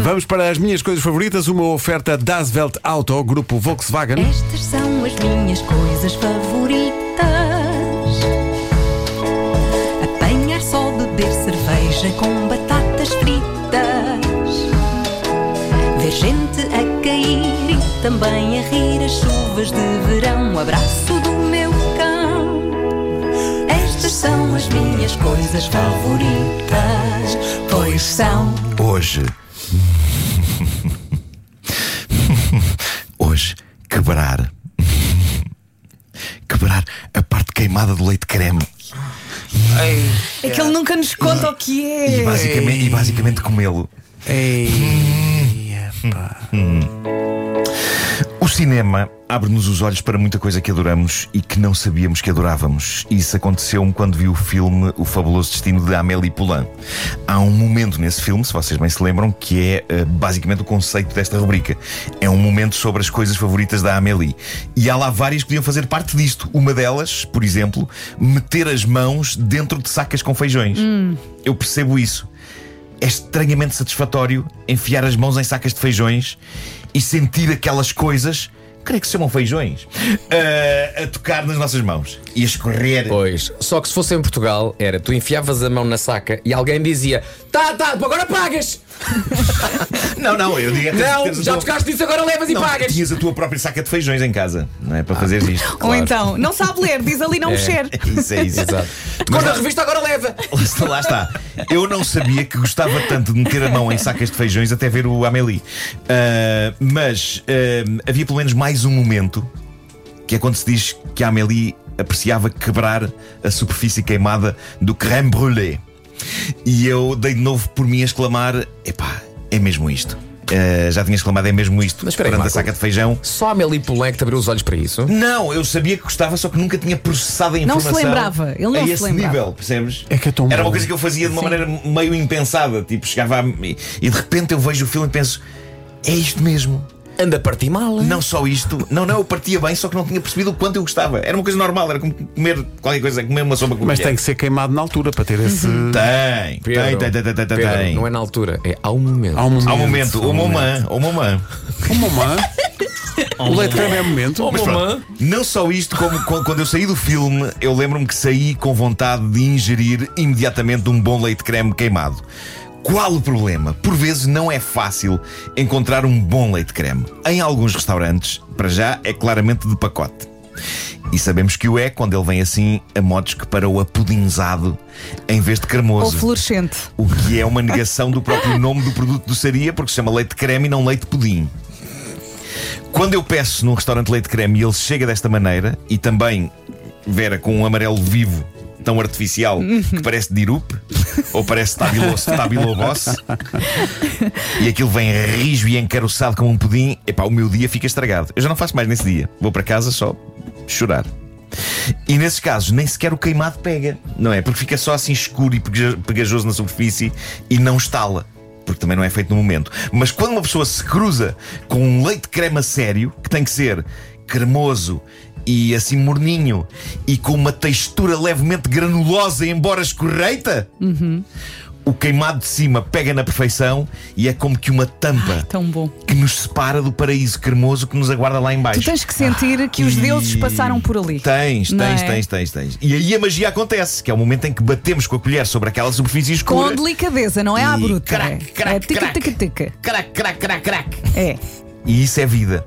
Vamos para as minhas coisas favoritas, uma oferta Das Welt Auto, grupo Volkswagen. Estas são as minhas coisas favoritas: apanhar só, beber cerveja com batatas fritas, ver gente a cair e também a rir as chuvas de verão. O abraço do meu cão. Estas são as minhas coisas favoritas, pois são. Hoje. Hoje, quebrar. Quebrar a parte queimada do leite creme. É que ele nunca nos conta o que E é. basicamente, e basicamente comê-lo. O cinema abre-nos os olhos para muita coisa que adoramos e que não sabíamos que adorávamos. Isso aconteceu-me quando vi o filme O Fabuloso Destino de Amélie Poulain. Há um momento nesse filme, se vocês bem se lembram, que é eh, basicamente o conceito desta rubrica. É um momento sobre as coisas favoritas da Amélie. E há lá várias que podiam fazer parte disto. Uma delas, por exemplo, meter as mãos dentro de sacas com feijões. Eu percebo isso. É estranhamente satisfatório enfiar as mãos em sacas de feijões e sentir aquelas coisas, creio que se chamam feijões, ah, a tocar nas nossas mãos e a escorrer. Pois, só que se fosse em Portugal, era tu enfiavas a mão na saca e alguém dizia: Tá, tá, agora pagas! Não, não, eu digo é Não, já tua- tocaste nisso, agora levas e Não, pagas! tinhas a tua própria saca de feijões em casa, não é? Para fazer isto. Ou então, não sabe ler, diz ali não mexer. Isso é isso. Exato. Quando a revista agora leva! Lá está, lá está. Eu não sabia que gostava tanto de meter a mão em sacas de feijões até ver o Amélie. Ah, mas ah, havia pelo menos mais um momento que é quando se diz que a Amélie apreciava quebrar a superfície queimada do crème brûlée. E eu dei de novo por mim a exclamar: epá, é mesmo isto. Ah, já tinha exclamado, é mesmo isto. Mas espera aí, perante a Marco. saca de feijão. Só a te abriu os olhos para isso. Não, eu sabia que gostava, só que nunca tinha processado a Não se informação. lembrava, ele não a se esse lembrava. nível, percebes? É que é tão Era uma bom. coisa que eu fazia de uma maneira meio impensada. Tipo, chegava a... e e de repente eu vejo o filme e penso: é isto mesmo. Anda a partir mal. Não só isto, não, não, eu partia bem, só que não tinha percebido o quanto eu gostava. Era uma coisa normal, era como comer qualquer coisa, comer uma sopa com Mas tem que ser queimado na altura para ter esse. Tem, Pedro, tem, tem, tem, tem, tem, Pedro, tem. Não é na altura, é ao momento. Há um momento. Há um momento, há o mamã, o mamã. Um momento. O leite creme é momento. Mas pronto, não só isto, como qu- quando eu saí do filme, eu lembro-me que saí com vontade de ingerir imediatamente um bom leite creme queimado. Qual o problema? Por vezes não é fácil encontrar um bom leite creme. Em alguns restaurantes, para já, é claramente de pacote. E sabemos que o é quando ele vem assim a modos que para o apudinzado em vez de Ou cremoso. fluorescente. O que é uma negação do próprio nome do produto doçaria, porque se chama leite creme e não leite pudim. Quando eu peço num restaurante leite creme e ele chega desta maneira, e também, Vera, com um amarelo vivo, tão artificial, que parece dirup, ou parece Stabilo- Stabiloboss, e aquilo vem rijo e encaroçado como um pudim, epá, o meu dia fica estragado. Eu já não faço mais nesse dia. Vou para casa só chorar. E nesses casos, nem sequer o queimado pega, não é? Porque fica só assim escuro e pega- pegajoso na superfície e não estala. Porque também não é feito no momento. Mas quando uma pessoa se cruza com um leite creme a sério, que tem que ser cremoso e assim morninho e com uma textura levemente granulosa, embora escorreita, o queimado de cima pega na perfeição e é como que uma tampa bom. que nos separa do paraíso cremoso que nos aguarda lá em baixo. Tu tens que sentir que os E- deuses passaram por ali. Tens, tens, é? tens, tens, tens. E aí a magia acontece, que é o momento em que batemos com a colher sobre aquela superfície escura. Com delicadeza, não é à bruta. crac, crac, é tica, crac. tica, tica. Crac, crac, crac, crac. É. E isso é vida.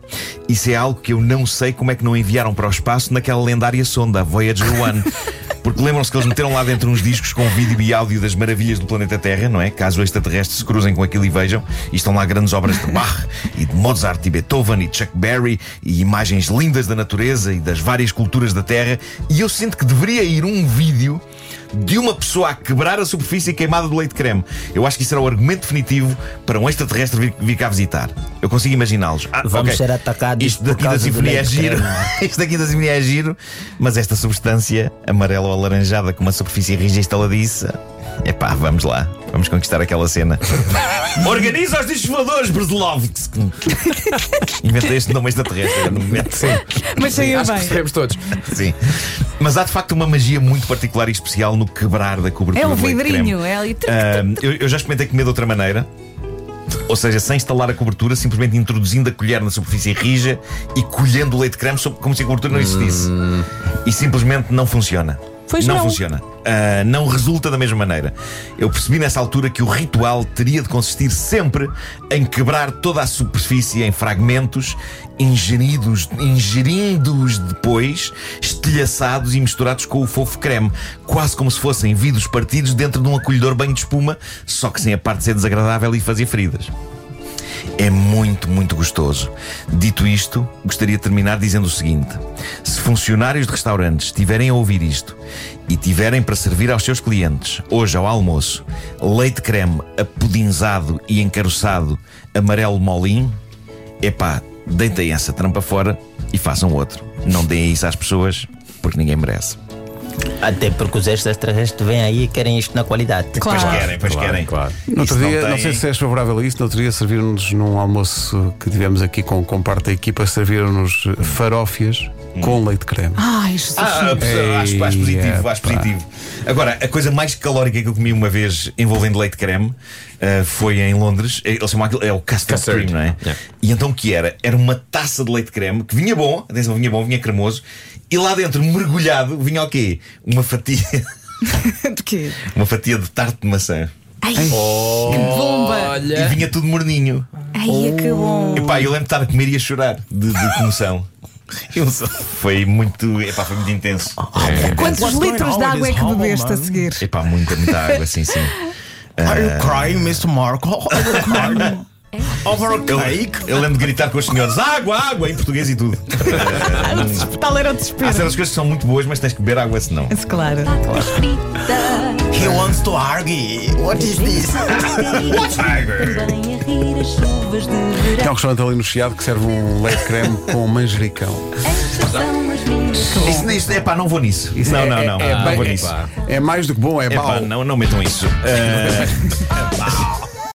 Isso é algo que eu não sei como é que não enviaram para o espaço naquela lendária sonda, a Voyager 1. Porque lembram-se que eles meteram lá dentro uns discos com vídeo e áudio das maravilhas do planeta Terra, não é? Caso extraterrestres se cruzem com aquilo e vejam. E estão lá grandes obras de Bach e de Mozart e Beethoven e Chuck Berry e imagens lindas da natureza e das várias culturas da Terra. E eu sinto que deveria ir um vídeo de uma pessoa a quebrar a superfície queimada do leite creme. Eu acho que isso era o argumento definitivo para um extraterrestre vir, vir cá visitar. Eu consigo imaginá-los. Ah, Vamos ok. ser atacados Isto daqui da sinfonia é giro. Isto daqui da sinfonia é giro. Mas esta substância amarela ou alaranjada com uma superfície rija e estaladiça. Epá, vamos lá. Vamos conquistar aquela cena. Organiza os discos voadores, Brzlovsk. Inventei este nome extraterrestre no momento. Sim. Mas saiu Acho que bem. percebemos todos. Sim. Mas há de facto uma magia muito particular e especial no quebrar da cobertura É creme. vidrinho, é ali. Ah, eu, eu já experimentei comer de outra maneira. Ou seja, sem instalar a cobertura, simplesmente introduzindo a colher na superfície rija e colhendo o leite creme como se a cobertura não existisse. E simplesmente não funciona. Pois não, não. funciona. Ah, não resulta da mesma maneira. Eu percebi nessa altura que o ritual teria de consistir sempre em quebrar toda a superfície em fragmentos, ingeridos, ingerindo-os depois, estilhaçados e misturados com o fofo creme, quase como se fossem vidros partidos dentro de um acolhedor banho de espuma, só que sem a parte de ser desagradável e fazer feridas. É muito, muito gostoso. Dito isto, gostaria de terminar dizendo o seguinte: se funcionários de restaurantes estiverem a ouvir isto e tiverem para servir aos seus clientes, hoje ao almoço, leite creme apudinzado e encaroçado amarelo molinho, epá, deitem essa trampa fora e façam outro. Não deem isso às pessoas, porque ninguém merece. Até porque os extraterrestres vêm aí e querem isto na qualidade. Pois Claro. querem, pois querem. claro. No outro dia, não, tem- sei se és favorável a isso, no outro dia serviram-nos num almoço que tivemos aqui com, com parte da equipa, serviram-nos farófias com leite creme. Ai, Jesus. Ah, acho, acho positivo, acho positivo. Agora, a coisa mais calórica que eu comi uma vez envolvendo leite creme ah, foi em Londres. Eles chamam aquilo, é o custard, Custard, cream, não é? yeah. E então o que era? Era uma taça de leite creme que vinha bom, atenção, vinha bom, vinha cremoso, e lá dentro, mergulhado, vinha o quê? Uma fatia, De quê? uma fatia de tarte de maçã. Ai, que bomba! E Olha. vinha tudo morninho. Ai, é que bom. Epá, eu lembro de estar a comer e a chorar de, de comoção. Foi muito, epá, foi muito intenso. Foi muito intenso. Quantos litros de água é que bebeste a seguir? Epá, muita, muita água, sim, sim. Eh. Are you crying, Mr. Marco? Are you crying? Over a Eu, cake? eu lembro de gritar com os senhores água, água, em português e tudo. Tal era o Há desespero. certas coisas que são muito boas, mas tens que beber água senão. Mas Claro. He wants to argue. What is this? Também a rir as chuvas de É um restaurante ali no Chiado que serve um leite creme com manjericão. Isso, isso, epá, não vou nisso. Isso não, é- não, é- não. é não bem- vou nisso. É mais do que bom, é Epá, mau. não, não metam isso. Ah,